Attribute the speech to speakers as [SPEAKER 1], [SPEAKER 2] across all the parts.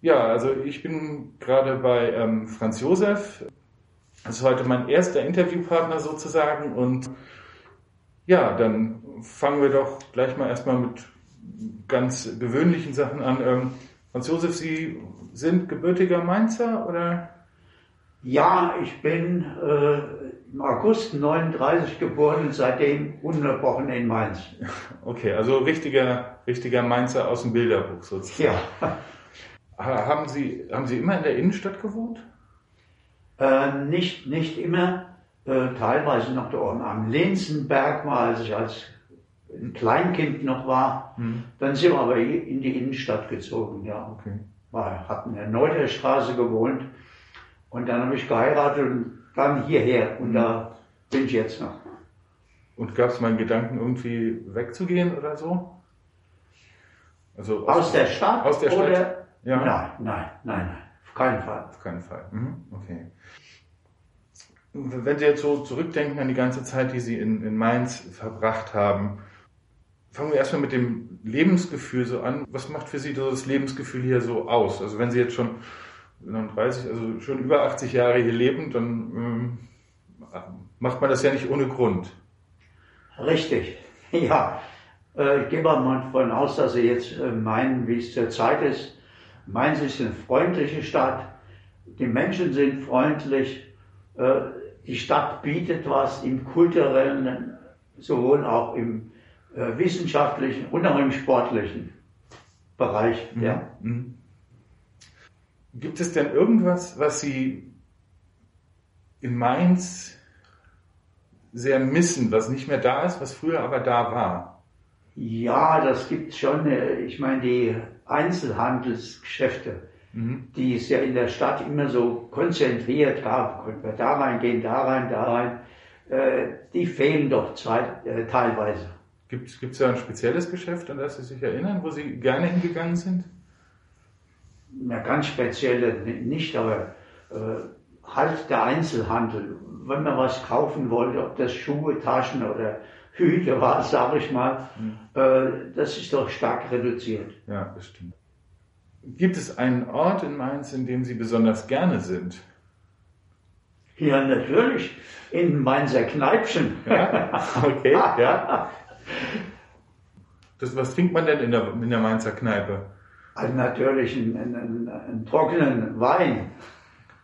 [SPEAKER 1] Ja, also ich bin gerade bei ähm, Franz Josef. Das ist heute mein erster Interviewpartner sozusagen. Und ja, dann fangen wir doch gleich mal erstmal mit ganz gewöhnlichen Sachen an. Ähm, Franz Josef, Sie sind gebürtiger Mainzer oder?
[SPEAKER 2] Ja, ich bin äh, im August 39 geboren und seitdem ununterbrochen in Mainz.
[SPEAKER 1] Okay, also richtiger, richtiger Mainzer aus dem Bilderbuch sozusagen.
[SPEAKER 2] Ja.
[SPEAKER 1] Haben Sie, haben Sie immer in der Innenstadt gewohnt?
[SPEAKER 2] Äh, nicht, nicht immer, äh, teilweise noch da oben am Lenzenberg mal, als ich als ein Kleinkind noch war.
[SPEAKER 1] Hm.
[SPEAKER 2] Dann sind wir aber in die Innenstadt gezogen, ja.
[SPEAKER 1] Okay.
[SPEAKER 2] Wir hatten in der Neuterstraße gewohnt und dann habe ich geheiratet und dann hierher und da bin ich jetzt noch.
[SPEAKER 1] Und gab es mal einen Gedanken, irgendwie wegzugehen oder so? Also
[SPEAKER 2] Aus der Stadt?
[SPEAKER 1] Aus der Stadt?
[SPEAKER 2] Oder?
[SPEAKER 1] Ja.
[SPEAKER 2] Nein, nein, nein, nein, auf keinen Fall.
[SPEAKER 1] Auf keinen Fall. Mhm. Okay. Wenn Sie jetzt so zurückdenken an die ganze Zeit, die Sie in, in Mainz verbracht haben, fangen wir erstmal mit dem Lebensgefühl so an. Was macht für Sie das Lebensgefühl hier so aus? Also wenn Sie jetzt schon 39, also schon über 80 Jahre hier leben, dann ähm, macht man das ja nicht ohne Grund.
[SPEAKER 2] Richtig, ja. Äh, Ich gehe mal davon aus, dass Sie jetzt äh, meinen, wie es zur Zeit ist. Mainz ist eine freundliche Stadt. Die Menschen sind freundlich. Äh, Die Stadt bietet was im kulturellen, sowohl auch im äh, wissenschaftlichen und auch im sportlichen Bereich. Ja.
[SPEAKER 1] Mhm. Gibt es denn irgendwas, was Sie in Mainz sehr missen, was nicht mehr da ist, was früher aber da war?
[SPEAKER 2] Ja, das gibt schon. äh, Ich meine, die Einzelhandelsgeschäfte,
[SPEAKER 1] Mhm.
[SPEAKER 2] die es ja in der Stadt immer so konzentriert gab, konnten wir da reingehen, da rein, da rein, äh, die fehlen doch zwei, äh, teilweise.
[SPEAKER 1] Gibt es da ein spezielles Geschäft, an das Sie sich erinnern, wo Sie gerne hingegangen sind?
[SPEAKER 2] Na, ganz spezielle nicht, aber äh, halt der Einzelhandel. Wenn man was kaufen wollte, ob das Schuhe, Taschen oder Hüte war, sage ich mal, äh, das ist doch stark reduziert.
[SPEAKER 1] Ja, das stimmt. Gibt es einen Ort in Mainz, in dem Sie besonders gerne sind?
[SPEAKER 2] Ja, natürlich, in Mainzer Kneipchen.
[SPEAKER 1] Ja, okay, ja. Das, was trinkt man denn in der, in der Mainzer Kneipe?
[SPEAKER 2] Also natürlich einen, einen, einen trockenen Wein.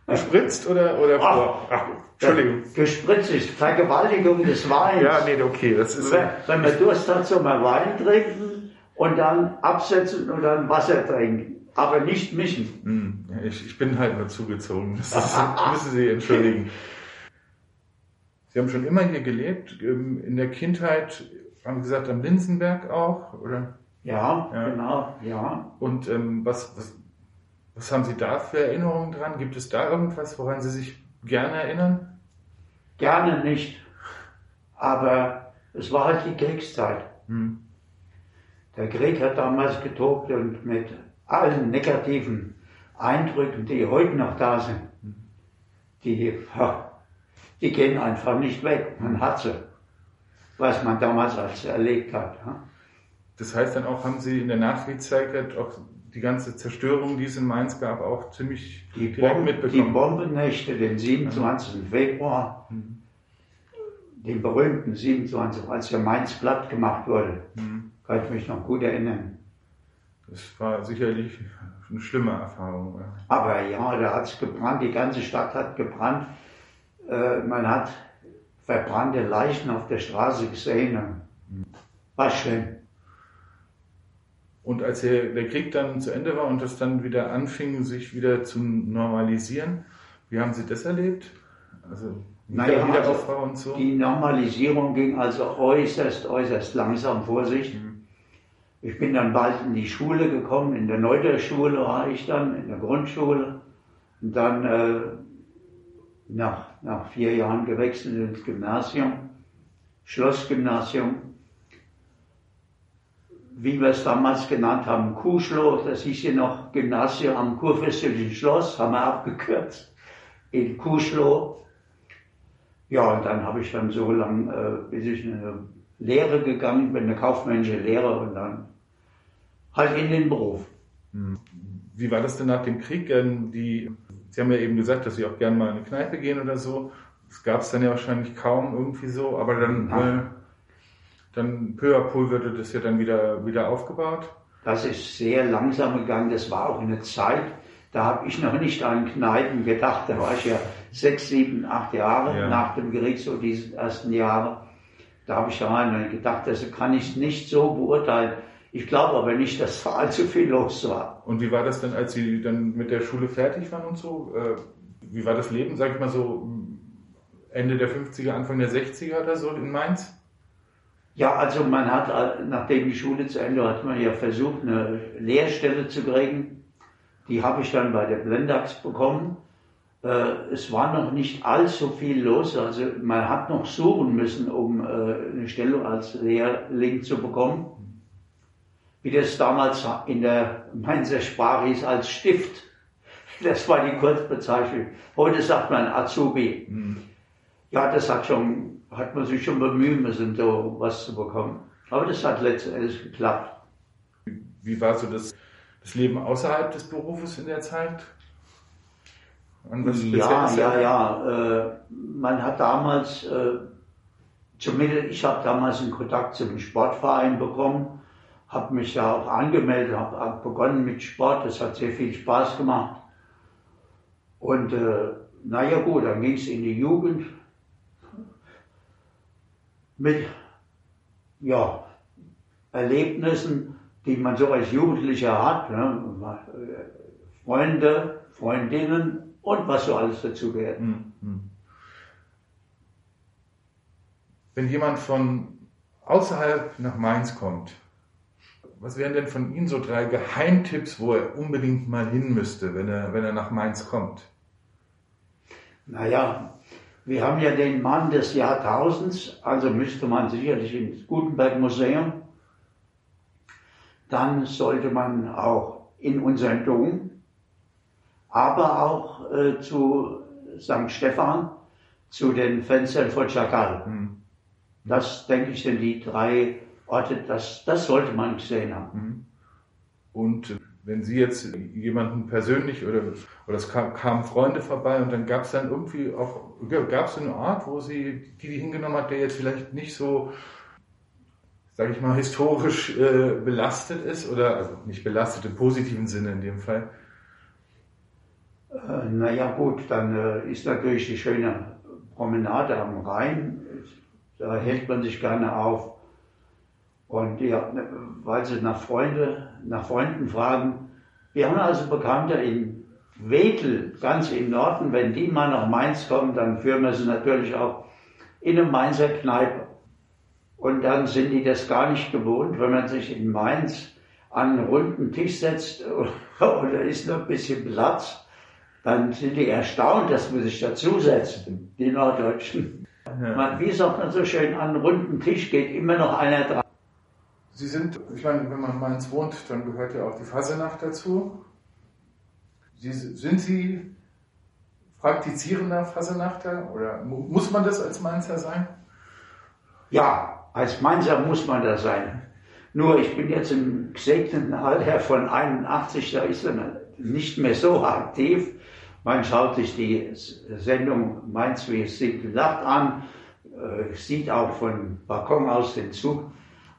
[SPEAKER 1] Gespritzt oder, oder
[SPEAKER 2] Ach.
[SPEAKER 1] vor? Ach, Entschuldigung.
[SPEAKER 2] Gespritzt ist Vergewaltigung des Weins.
[SPEAKER 1] Ja, nee, okay, das ist.
[SPEAKER 2] wenn, wenn man Durst hat, soll man Wein trinken und dann absetzen und dann Wasser trinken. Aber nicht mischen.
[SPEAKER 1] Hm, ich, ich bin halt nur zugezogen. Das ist, müssen Sie entschuldigen. Sie haben schon immer hier gelebt, ähm, in der Kindheit, haben Sie gesagt, am Linsenberg auch, oder?
[SPEAKER 2] Ja,
[SPEAKER 1] Ja.
[SPEAKER 2] genau, ja.
[SPEAKER 1] Und ähm, was, was, was haben Sie da für Erinnerungen dran? Gibt es da irgendwas, woran Sie sich gerne erinnern?
[SPEAKER 2] Gerne nicht. Aber es war halt die Kriegszeit.
[SPEAKER 1] Hm.
[SPEAKER 2] Der Krieg hat damals getobt und mit allen negativen Eindrücken, die heute noch da sind, die, die gehen einfach nicht weg. Man hat sie, was man damals als erlebt hat.
[SPEAKER 1] Das heißt dann auch, haben Sie in der Nachkriegszeit auch die ganze Zerstörung, die es in Mainz gab, auch ziemlich
[SPEAKER 2] Die,
[SPEAKER 1] direkt
[SPEAKER 2] Bomben, die
[SPEAKER 1] mitbekommen?
[SPEAKER 2] Bombennächte, den 27. Februar,
[SPEAKER 1] Mhm.
[SPEAKER 2] den berühmten 27, als der Mainz platt gemacht wurde,
[SPEAKER 1] Mhm.
[SPEAKER 2] kann ich mich noch gut erinnern.
[SPEAKER 1] Das war sicherlich eine schlimme Erfahrung. ja.
[SPEAKER 2] Aber ja, da hat es gebrannt, die ganze Stadt hat gebrannt. Äh, man hat verbrannte Leichen auf der Straße gesehen. und War schlimm.
[SPEAKER 1] Und als der, Krieg dann zu Ende war und das dann wieder anfing, sich wieder zu normalisieren, wie haben Sie das erlebt? Also
[SPEAKER 2] Naja,
[SPEAKER 1] Wiederaufbau und so?
[SPEAKER 2] Die Normalisierung ging also äußerst, äußerst langsam vor sich.
[SPEAKER 1] Mhm.
[SPEAKER 2] Ich bin dann bald in die Schule gekommen, in der Neuterschule war ich dann, in der Grundschule. Und dann äh, nach, nach vier Jahren gewechselt ins Gymnasium, Schlossgymnasium. Wie wir es damals genannt haben, Kuhschloss, das hieß hier noch Gymnasium am Kurfürstlichen Schloss, haben wir abgekürzt, in Kuhschloh. Ja, und dann habe ich dann so lange, äh, bis ich in eine Lehre gegangen bin, eine kaufmännische Lehre und dann halt in den Beruf.
[SPEAKER 1] Hm. Wie war das denn nach dem Krieg? Die, Sie haben ja eben gesagt, dass Sie auch gerne mal in eine Kneipe gehen oder so. Das gab es dann ja wahrscheinlich kaum irgendwie so, aber dann, äh, dann peu à peu wurde das ja dann wieder, wieder aufgebaut.
[SPEAKER 2] Das ist sehr langsam gegangen. Das war auch eine Zeit, da habe ich noch nicht an Kneipen gedacht. Da war ich ja sechs, sieben, acht Jahre ja. nach dem Krieg, so diese ersten Jahre. Da habe ich daran gedacht, das kann ich nicht so beurteilen. Ich glaube aber nicht, dass da allzu viel los war.
[SPEAKER 1] Und wie war das denn, als Sie dann mit der Schule fertig waren und so? Äh, wie war das Leben, sag ich mal so, Ende der 50er, Anfang der 60er oder so in Mainz?
[SPEAKER 2] Ja, also man hat, nachdem die Schule zu Ende war, hat man ja versucht, eine Lehrstelle zu kriegen. Die habe ich dann bei der Blendax bekommen. Äh, es war noch nicht allzu viel los, also man hat noch suchen müssen, um äh, eine Stelle als Lehrling zu bekommen. Wie das damals in der Mainzer Sprache hieß, als Stift. Das war die Kurzbezeichnung. Heute sagt man Azubi. Mhm. Ja, das hat schon hat man sich schon bemühen müssen, so was zu bekommen. Aber das hat letztendlich geklappt.
[SPEAKER 1] Wie war so das, das Leben außerhalb des Berufes in der Zeit?
[SPEAKER 2] ja, ja, ja. Äh, man hat damals, äh, zumindest ich habe damals einen Kontakt zum Sportverein bekommen, habe mich ja auch angemeldet, habe hab begonnen mit Sport, das hat sehr viel Spaß gemacht. Und äh, naja gut, dann ging es in die Jugend, mit ja, Erlebnissen, die man so als Jugendlicher hat, ne? Freunde, Freundinnen und was so alles dazu gehört. Hm, hm.
[SPEAKER 1] Wenn jemand von außerhalb nach Mainz kommt, was wären denn von Ihnen so drei Geheimtipps, wo er unbedingt mal hin müsste, wenn er, wenn er nach Mainz kommt?
[SPEAKER 2] Naja, wir haben ja den Mann des Jahrtausends, also müsste man sicherlich ins Gutenberg Museum. Dann sollte man auch in unseren Dom, aber auch äh, zu St. Stephan, zu den Fenstern von Chakal. Mhm. Das, denke ich, sind die drei Orte, das, das sollte man gesehen haben. Mhm.
[SPEAKER 1] Und wenn Sie jetzt jemanden persönlich oder, oder es kam, kamen Freunde vorbei und dann gab es dann irgendwie auch, gab es eine Art, wo Sie die, die hingenommen hat, der jetzt vielleicht nicht so, sage ich mal, historisch äh, belastet ist oder, also nicht belastet im positiven Sinne in dem Fall?
[SPEAKER 2] Äh, naja gut, dann äh, ist natürlich die schöne Promenade am Rhein, da hält man sich gerne auf. Und ja, weil sie nach, Freunde, nach Freunden fragen, wir haben also Bekannte in Wedel, ganz im Norden. Wenn die mal nach Mainz kommen, dann führen wir sie natürlich auch in eine Mainzer Kneipe. Und dann sind die das gar nicht gewohnt, wenn man sich in Mainz an einen runden Tisch setzt oder ist noch ein bisschen Platz, dann sind die erstaunt, dass wir sich dazusetzen, die Norddeutschen. Ja. Man, wie sagt man so schön, an einen runden Tisch geht immer noch einer dran.
[SPEAKER 1] Sie sind, ich meine, wenn man in Mainz wohnt, dann gehört ja auch die Fasenacht dazu. Sie, sind Sie praktizierender Fasenachter oder muss man das als Mainzer sein?
[SPEAKER 2] Ja, als Mainzer muss man das sein. Nur ich bin jetzt im gesegneten Alter von 81, da ist er nicht mehr so aktiv. Man schaut sich die Sendung Mainz, wie es sie gedacht an, äh, sieht auch von Balkon aus den Zug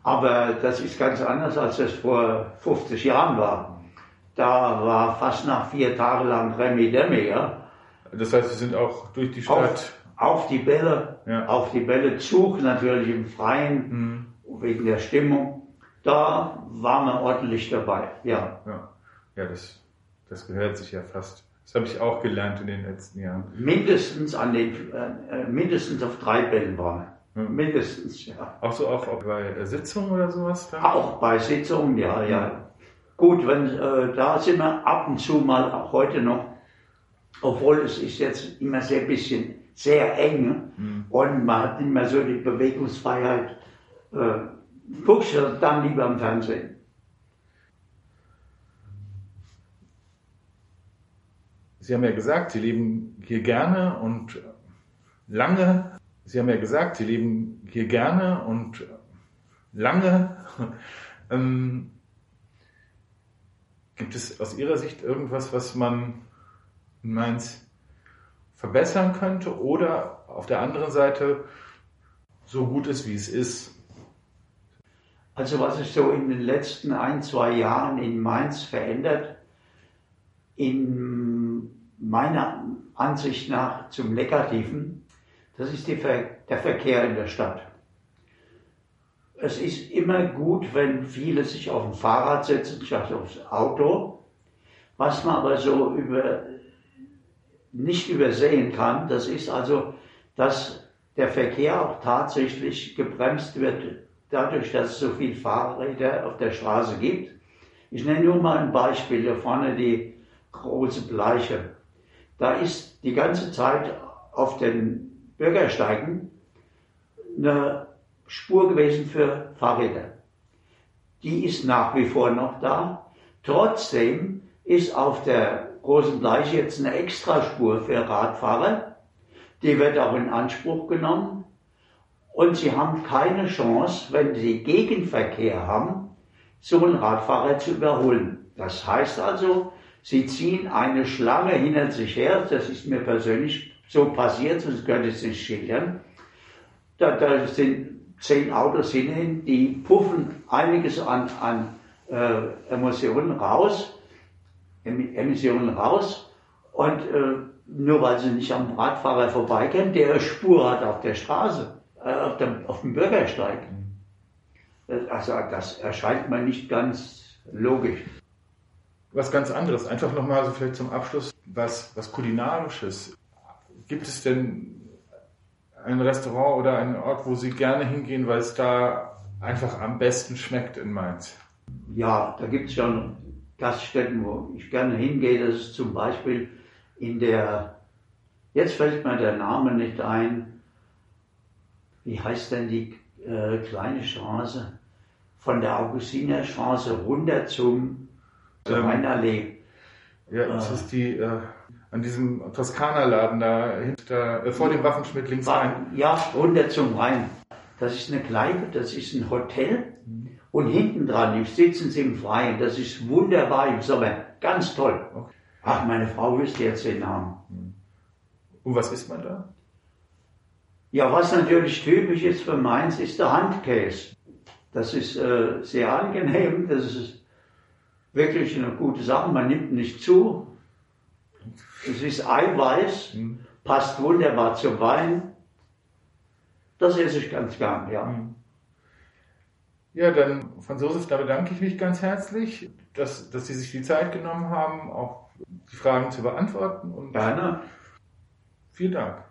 [SPEAKER 2] aber das ist ganz anders, als es vor 50 Jahren war. Da war fast nach vier Tage lang Remi Demi, ja.
[SPEAKER 1] Das heißt, Sie sind auch durch die Stadt.
[SPEAKER 2] Auf, auf die Bälle, ja. auf die Bälle Zug natürlich im Freien, mhm. wegen der Stimmung. Da war man ordentlich dabei, ja.
[SPEAKER 1] Ja, ja das, das gehört sich ja fast. Das habe ich auch gelernt in den letzten Jahren.
[SPEAKER 2] Mindestens an den, äh, mindestens auf drei Bällen waren. Mindestens, ja.
[SPEAKER 1] Auch so auch, bei Sitzungen oder sowas?
[SPEAKER 2] Dann? Auch bei Sitzungen, ja, ja. Gut, wenn, äh, da sind wir ab und zu mal, auch heute noch, obwohl es ist jetzt immer sehr bisschen, sehr eng mhm. und man hat nicht mehr so die Bewegungsfreiheit, äh, guckst du dann lieber am Fernsehen.
[SPEAKER 1] Sie haben ja gesagt, Sie leben hier gerne und lange Sie haben ja gesagt, Sie leben hier gerne und lange. Ähm, Gibt es aus Ihrer Sicht irgendwas, was man in Mainz verbessern könnte oder auf der anderen Seite so gut ist, wie es ist?
[SPEAKER 2] Also was sich so in den letzten ein, zwei Jahren in Mainz verändert, in meiner Ansicht nach zum Negativen, das ist Ver der Verkehr in der Stadt. Es ist immer gut, wenn viele sich auf ein Fahrrad setzen statt aufs Auto. Was man aber so über, nicht übersehen kann, das ist also, dass der Verkehr auch tatsächlich gebremst wird dadurch, dass es so viele Fahrräder auf der Straße gibt. Ich nenne nur mal ein Beispiel, hier vorne die große Bleiche. Da ist die ganze Zeit auf den Bürgersteigen eine Spur gewesen für Fahrräder. Die ist nach wie vor noch da. Trotzdem ist auf der großen Bleiche jetzt eine Extraspur für Radfahrer. Die wird auch in Anspruch genommen. Und sie haben keine Chance, wenn sie Gegenverkehr haben, so einen Radfahrer zu überholen. Das heißt also, sie ziehen eine Schlange hinter sich her. Das ist mir persönlich so passiert, sonst könnte ich es nicht schildern. Da, da sind zehn Autos hinten, die puffen einiges an, an äh, Emissionen raus, Emissionen raus und äh, nur weil sie nicht am Radfahrer vorbeikommen, der eine Spur hat auf der Straße, äh, auf, dem, auf dem Bürgersteig. Also das erscheint mir nicht ganz logisch.
[SPEAKER 1] Was ganz anderes, einfach nochmal so vielleicht zum Abschluss, was, was Kulinarisches. Gibt es denn ein Restaurant oder einen Ort, wo Sie gerne hingehen, weil es da einfach am besten schmeckt in Mainz?
[SPEAKER 2] Ja, da gibt es schon Gaststätten, wo ich gerne hingehe. Das ist zum Beispiel in der, jetzt fällt mir der Name nicht ein, wie heißt denn die äh, kleine Straße? Von der Augustinerstraße runter zum zur ähm, Rheinallee.
[SPEAKER 1] Ja, das äh, ist die, äh, an diesem Toskana-Laden da hinter, äh, vor dem Waffenschmidt links rein.
[SPEAKER 2] Ja, runter zum Rhein. Das ist eine Kneipe, das ist ein Hotel. Mhm. Und hinten dran sitzen sie im Freien. Das ist wunderbar im Sommer. Ganz toll. Okay. Ach, meine Frau wüsste jetzt den Namen.
[SPEAKER 1] Und was isst man da?
[SPEAKER 2] Ja, was natürlich typisch ist für Mainz, ist der Handkäse. Das ist äh, sehr angenehm, das ist wirklich eine gute Sache. Man nimmt nicht zu. Es ist Eiweiß, mhm. passt wunderbar zum Wein. Das esse ich ganz gern, ja. Mhm.
[SPEAKER 1] Ja, dann, Franz Josef, da bedanke ich mich ganz herzlich, dass, dass Sie sich die Zeit genommen haben, auch die Fragen zu beantworten.
[SPEAKER 2] Und Gerne.
[SPEAKER 1] Vielen Dank.